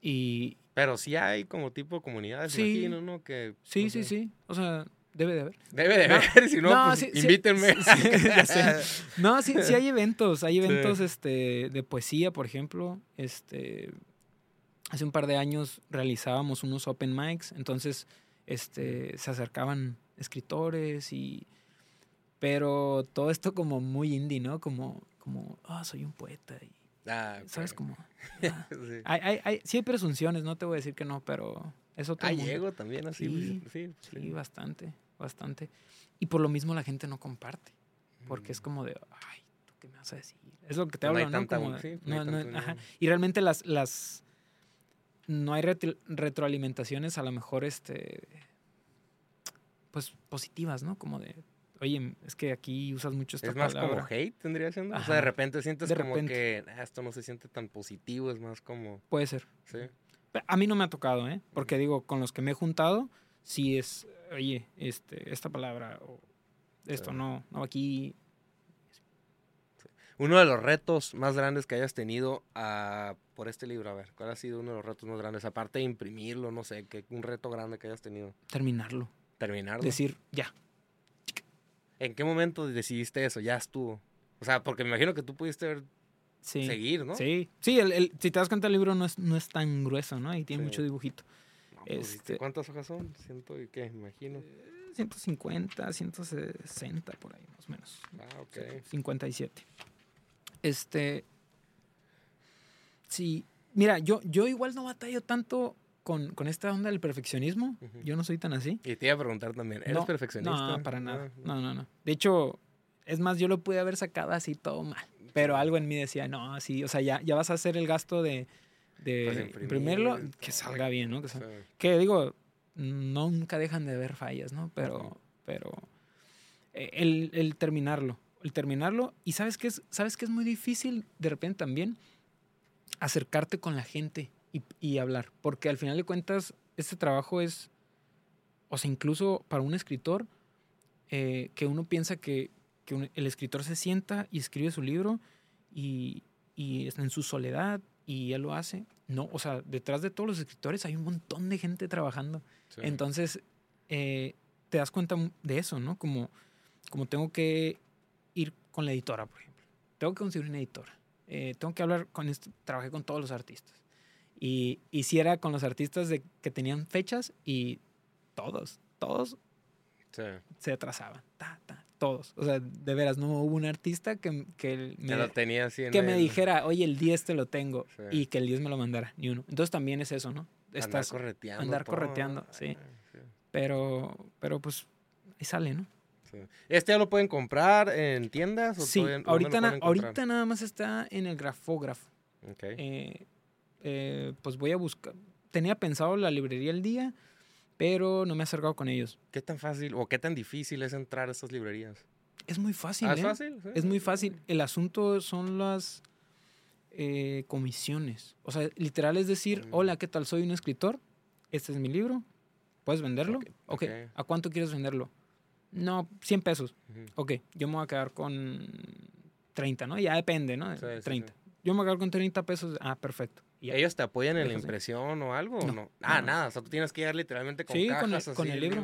Y... Pero sí hay como tipo comunidades, sí, imagino, ¿no? Que, sí, sí, sí. O sea, debe de haber. Debe de haber, si no, pues invítenme. no, sí, sí hay eventos. Hay eventos este, de poesía, por ejemplo. Este, hace un par de años realizábamos unos open mics, entonces este, se acercaban escritores y pero todo esto como muy indie, ¿no? Como, como ah, soy un poeta. Y, ah, ¿Sabes? Como... Ah. sí. Hay, hay, hay, sí hay presunciones, no te voy a decir que no, pero eso Hay ego también así. Sí, sí, bastante, bastante. Y por lo mismo la gente no comparte. Porque es mm. como de, ay, ¿tú qué me vas a decir? Es lo que te hablo, ¿no? Como, Y realmente las, las no hay retroalimentaciones a lo mejor este pues positivas, ¿no? Como de oye, es que aquí usas mucho esta Es más como hate, tendría siendo. o sea, de repente sientes como que ah, esto no se siente tan positivo, es más como. Puede ser. Sí. A mí no me ha tocado, ¿eh? Porque digo, con los que me he juntado, sí es, oye, este, esta palabra o esto no, no, aquí. Uno de los retos más grandes que hayas tenido uh, por este libro, a ver, ¿cuál ha sido uno de los retos más grandes? Aparte de imprimirlo, no sé, que un reto grande que hayas tenido. Terminarlo. Terminarlo. Decir, ya, ¿En qué momento decidiste eso? Ya estuvo. O sea, porque me imagino que tú pudiste ver seguir, ¿no? Sí, sí, el, si te das cuenta el libro no es, no es tan grueso, ¿no? Y tiene mucho dibujito. Pues, este, ¿Cuántas hojas son? Ciento y qué, me imagino. 150, eh, 160 por ahí, más o menos. Ah, ok. 57. Este. Sí. Mira, yo, yo igual no batallo tanto con, con esta onda del perfeccionismo. Yo no soy tan así. Y te iba a preguntar también, ¿eres perfeccionista? No, para nada. No, no, no. De hecho, es más, yo lo pude haber sacado así todo mal. Pero algo en mí decía, no, así, o sea, ya, ya vas a hacer el gasto de, de pues imprimirlo, que salga bien, ¿no? Que, digo, nunca dejan de haber fallas, ¿no? Pero, pero el, el, terminarlo, el terminarlo, y sabes que es, sabes que es muy difícil de repente también acercarte con la gente y, hablar. Porque al final de cuentas, este trabajo es, o sea, incluso para un escritor, eh, que uno piensa que, el escritor se sienta y escribe su libro y, y está en su soledad y él lo hace. No, o sea, detrás de todos los escritores hay un montón de gente trabajando. Entonces, eh, te das cuenta de eso, ¿no? Como, como tengo que con la editora, por ejemplo. Tengo que conseguir una editora. Eh, tengo que hablar con esto. Trabajé con todos los artistas. Y, hiciera con los artistas de, que tenían fechas y todos, todos se atrasaban. todos. O sea, de veras, no hubo un artista que, que me, tenía que me dijera, oye, el 10 te lo tengo y que el 10 me lo mandara, ni uno. Entonces también es eso, ¿no? Estás, andar correteando. Andar correteando, sí. Pero, pero pues ahí sale, ¿no? ¿Este ya lo pueden comprar en tiendas? O Sí, todavía- ahorita, na- ahorita nada más está en el grafógrafo. Ok. Eh, eh, pues voy a buscar. Tenía pensado la librería el día, pero no me he acercado con ellos. ¿Qué tan fácil o qué tan difícil es entrar a estas librerías? Es muy fácil, Ah, ¿Es ¿eh? fácil? Sí. Es muy fácil. El asunto son las eh, comisiones. O sea, literal es decir, Mm. hola, ¿qué tal? Soy un escritor. Este es mi libro. ¿Puedes venderlo? Ok, ok. ok. ¿A cuánto quieres venderlo? No, 100 pesos. Ujú. Ok, yo me voy a quedar con 30, ¿no? Ya depende, ¿no? Sí, sí, 30. Yo me voy a quedar con 30 pesos. Ah, perfecto. Y. ¿Ellos te apoyan en la impresión o algo? o No, no? Ah, no. nada. O sea, tú tienes que llegar literalmente con Sí, con cajas el- con el libro.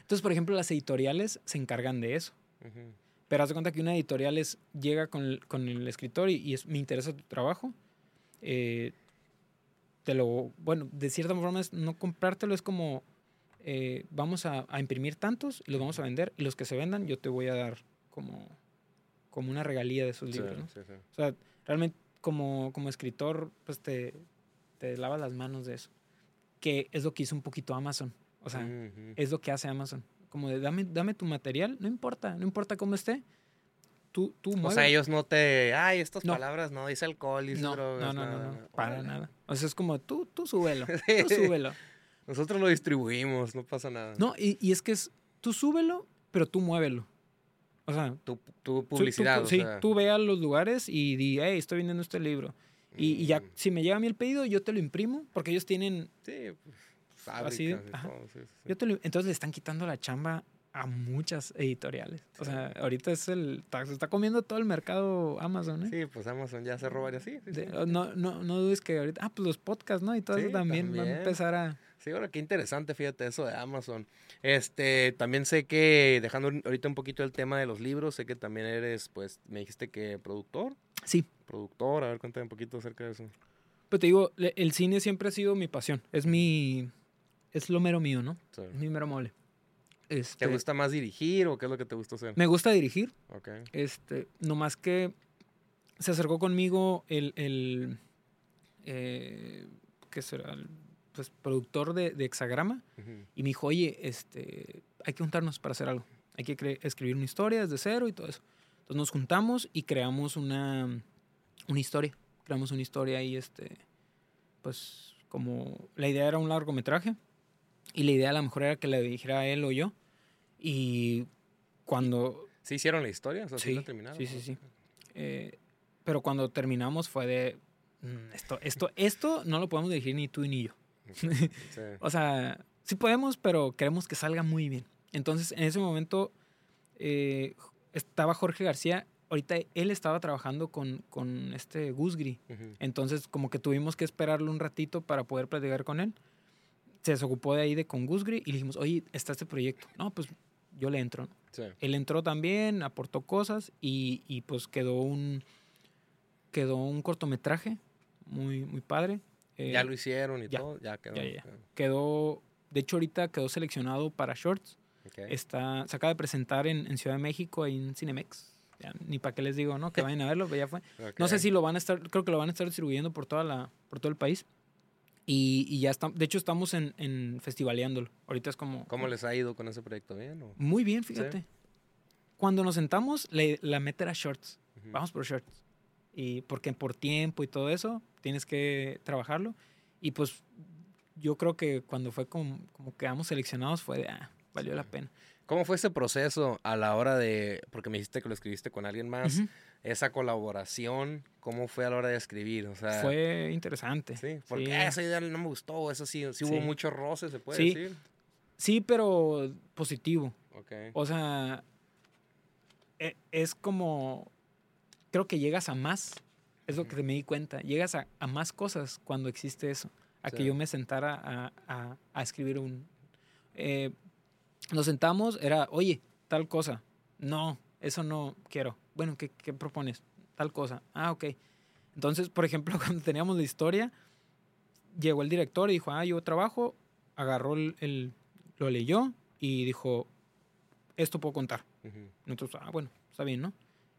Entonces, por ejemplo, las editoriales se encargan de eso. Pero haz de cuenta que una editorial es, llega con el, con el escritor y, y es, me interesa tu trabajo. eh, te lo, bueno, de cierta forma es no comprártelo, es como eh, vamos a, a imprimir tantos y los vamos a vender y los que se vendan yo te voy a dar como, como una regalía de esos Sí, libros. ¿no? sí, sí. O sea, realmente como, como escritor, pues te, te lavas las manos de eso. Que es lo que hizo un poquito Amazon. O sea, Ujú. es lo que hace Amazon. Como de dame, dame tu material, no importa, no importa cómo esté. Tú, tú O sea, ellos no te. Ay, estas No. palabras no, dice alcohol, dice no, drogas. no, no, no, nada, no, nada. para nada. O sea, es como tú, tú súbelo, Sí. tú súbelo. Nosotros lo distribuimos, no pasa nada. No, y, y es que es, tú súbelo, pero tú muévelo. O sea, Tu, tu tú- tú- publicidad. o sí, sea. tú ve a los lugares y di, hey, estoy vendiendo este libro. Y, y ya, Mm, si me llega a mí el pedido, yo te lo imprimo, porque ellos tienen Sí, pues, fábricas Así y todo, sí, sí. Yo te lo- entonces le están quitando la chamba a muchas editoriales. O sea, ahorita es el. Se está comiendo todo el mercado Amazon, ¿eh? Sí, pues Amazon ya cerró varias. Sí, sí, sí. De- no, no, no dudes que ahorita. Ah, pues los podcasts, ¿no? Y todo Sí, eso también, van también. a empezar a. Sí, ahora qué interesante, fíjate eso de Amazon. Este, también sé que, dejando ahorita un poquito el tema de los libros, sé que también eres, pues, me dijiste que productor. Sí. Productor, a ver, cuéntame un poquito acerca de eso. Pero te digo, el cine siempre ha sido mi pasión. Es mi. Es lo mero mío, ¿no? Sí. Es mi mero mole. ¿Te Este, gusta más dirigir o qué es lo que te gusta hacer? Me gusta dirigir. Ok. Este, nomás que se acercó conmigo el, el eh, ¿qué será? El, pues, productor de, de Hexagrama y me dijo, oye, este, hay que juntarnos para hacer algo. Hay que escribir una historia desde cero y todo eso. Entonces nos juntamos y creamos una, una historia. Creamos una historia ahí, este, pues como la idea era un largometraje y la idea a lo mejor era que la dirigiera él o yo. Y cuando ¿Sí hicieron la historia? O sea, ¿sí Sí, la terminaron? sí, sí, sí. Eh, pero cuando terminamos fue de, "Mm, esto, esto, esto no lo podemos dirigir ni tú ni yo. Sí. O sea, sí podemos, pero queremos que salga muy bien. Entonces, en ese momento eh, estaba Jorge García. Ahorita él estaba trabajando con, con este Gusgri. Entonces, como que tuvimos que esperarlo un ratito para poder platicar con él. Se desocupó de ahí de con Gusgri y le dijimos, oye, está este proyecto. No, pues yo le entro. ¿no? Sí. Él entró también, aportó cosas y, y, pues quedó un quedó un cortometraje muy muy padre. Eh, Ya lo hicieron y ya, todo, ya quedó. ya. Quedó, de hecho ahorita quedó seleccionado para shorts. Ok. Está, se acaba de presentar en, en Ciudad de México ahí en Cinemex. Ya, ni para qué les digo, ¿no? Que vayan a verlo, pero ya fue. No sé si lo van a estar, creo que lo van a estar distribuyendo por toda la, por todo el país. Y, y ya está, de hecho estamos en, en festivaleándolo. Ahorita es como. ¿Cómo les ha ido con ese proyecto? ¿Bien? o? Muy bien, fíjate. Cuando nos sentamos, le- la meta era shorts. Ujú. Vamos por shorts. Y porque por tiempo y todo eso, tienes que trabajarlo. Y pues yo creo que cuando fue como, como quedamos seleccionados fue de, ah, valió la Sí. pena. ¿Cómo fue ese proceso a la hora de, porque me dijiste que lo escribiste con alguien más, Ujú. esa colaboración, cómo fue a la hora de escribir? O sea, Fue interesante. sí, porque Sí. "Ah, esa idea no me gustó, eso sí, sí, Sí. hubo mucho roce, se puede decir. Sí, pero positivo. Ok. O sea, e- es como, creo que llegas a más, es lo que me di cuenta, llegas a, a más cosas cuando existe eso, a que Sí. yo me sentara a, a- a escribir un... eh, nos sentamos, era, oye, tal cosa, no, eso no quiero. Bueno, ¿qué, qué propones? Tal cosa. Ah, ok. Entonces, por ejemplo, cuando teníamos la historia, llegó el director y dijo, ah, yo trabajo, agarró el, el- lo leyó y dijo, esto puedo contar. Ujú. Nosotros, ah, bueno, está bien, ¿no?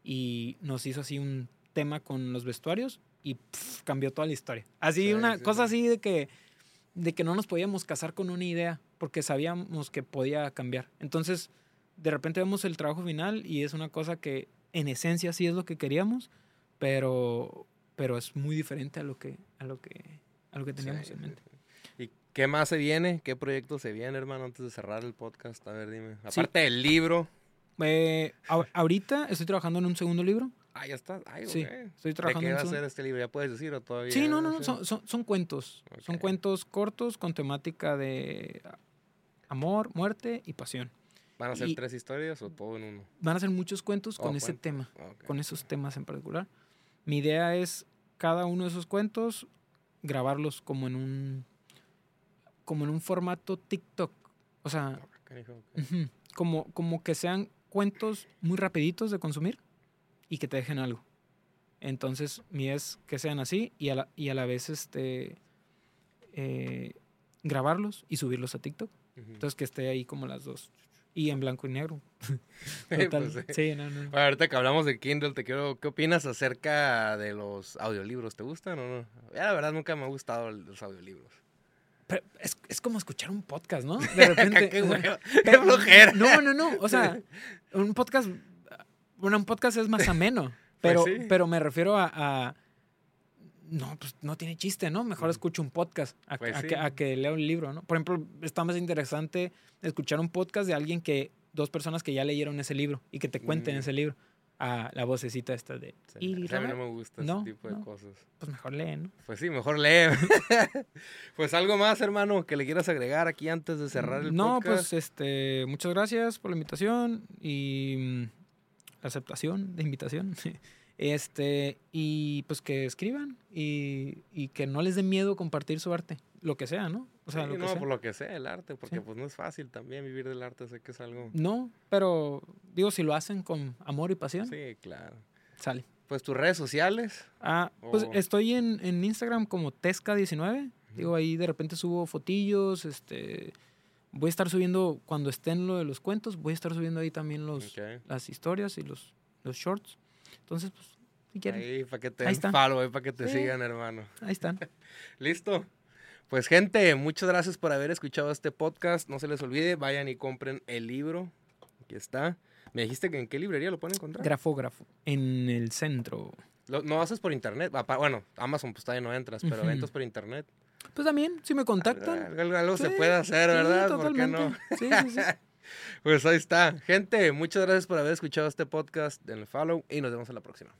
Y nos hizo así un tema con los vestuarios y pf, cambió toda la historia. Así, Sí, una sí, cosa sí. así de que, de que no nos podíamos casar con una idea, porque sabíamos que podía cambiar. Entonces, de repente vemos el trabajo final y es una cosa que en esencia sí es lo que queríamos, pero, pero es muy diferente a lo que, a lo que, a lo que teníamos en mente. ¿Y qué más se viene? ¿Qué proyecto se viene, hermano, antes de cerrar el podcast? A ver, dime. Aparte del libro. Eh, ahorita estoy trabajando en un segundo libro. Ah, ya está. Ay, Sí, estoy ¿De trabajando qué en va a ser este libro? ¿Ya puedes decir o todavía? Sí, no, no, no, son, son, son cuentos. Son cuentos cortos con temática de amor, muerte y pasión. ¿Van a ser y- tres historias o todo en uno? Van a ser muchos cuentos Oh, con ese tema, con esos temas en particular. Mi idea es cada uno de esos cuentos grabarlos como en un como en un formato TikTok. O sea, como, como que sean cuentos muy rapiditos de consumir y que te dejen algo. Entonces, mi es que sean así y a la, y a la vez este eh, grabarlos y subirlos a TikTok. Entonces que esté ahí como las dos. Y en blanco y negro. Pues Total. sí. sí, no, no. Bueno, ahorita que hablamos de Kindle, te quiero, ¿qué opinas acerca de los audiolibros? ¿Te gustan o no? Ya la verdad nunca me ha gustado los audiolibros. Pero es, es como escuchar un podcast, ¿no? De repente. qué, o sea, hueva, pero- qué flojera. No, no, no. O sea, un podcast. Bueno, un podcast es más ameno. Pero, Pues sí. pero me refiero a, a- No, pues no tiene chiste, ¿no? Mejor escucho un podcast a, Pues a sí. que, a que lea un libro, ¿no? Por ejemplo, está más interesante escuchar un podcast de alguien que. Dos personas que ya leyeron ese libro y que te cuenten Mm. ese libro. A la vocecita esta de. Sí, "Y a mí no me gusta No, ese tipo de no. cosas. Pues mejor lee, ¿no? Pues sí, mejor lee. pues algo más, hermano, que le quieras agregar aquí antes de cerrar el no, podcast. pues este, muchas gracias por la invitación y mm, la aceptación de invitación. Este, y pues que escriban y, y que no les dé miedo compartir su arte, lo que sea, ¿no? O sea, Sí, lo que sea. por lo que sea, el arte, porque Sí. pues no es fácil también vivir del arte, sé que es algo... No, pero digo, si lo hacen con amor y pasión, Sí, claro. sale. Pues tus redes sociales. Ah, pues estoy en, en Instagram como Tesca19. Digo, ahí de repente subo fotillos, este... Voy a estar subiendo, cuando estén lo de los cuentos, voy a estar subiendo ahí también los, las historias y los, los shorts. Entonces, pues, si quieren, ahí, Ahí para que te Ahí den follow, ahí para que te Sí. sigan, hermano. están. ¿Listo? Pues gente, muchas gracias por haber escuchado este podcast. No se les olvide, vayan y compren el libro. Aquí está. Me dijiste que en qué librería lo pueden encontrar. Grafógrafo. En el centro. Lo- no haces por internet. Bueno, Amazon pues todavía no entras, pero ventas por internet. Pues también, si me contactan. Algo, se puede hacer, sí, ¿verdad? ¿Por qué no? sí, sí. Pues ahí está. Gente, muchas gracias por haber escuchado este podcast. Denle follow y nos vemos en la próxima.